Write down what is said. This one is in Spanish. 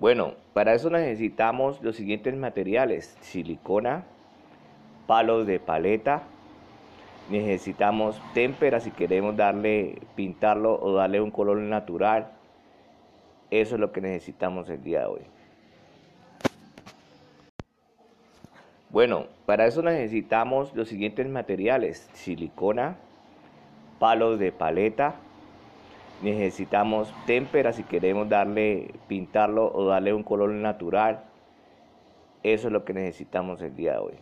Bueno, para eso necesitamos los siguientes materiales, silicona, palos de paleta, necesitamos témpera si queremos darle, pintarlo o darle un color natural. Eso es lo que necesitamos el día de hoy. Bueno, para eso necesitamos los siguientes materiales, silicona, palos de paleta, necesitamos témpera si queremos darle, pintarlo o darle un color natural. Eso es lo que necesitamos el día de hoy.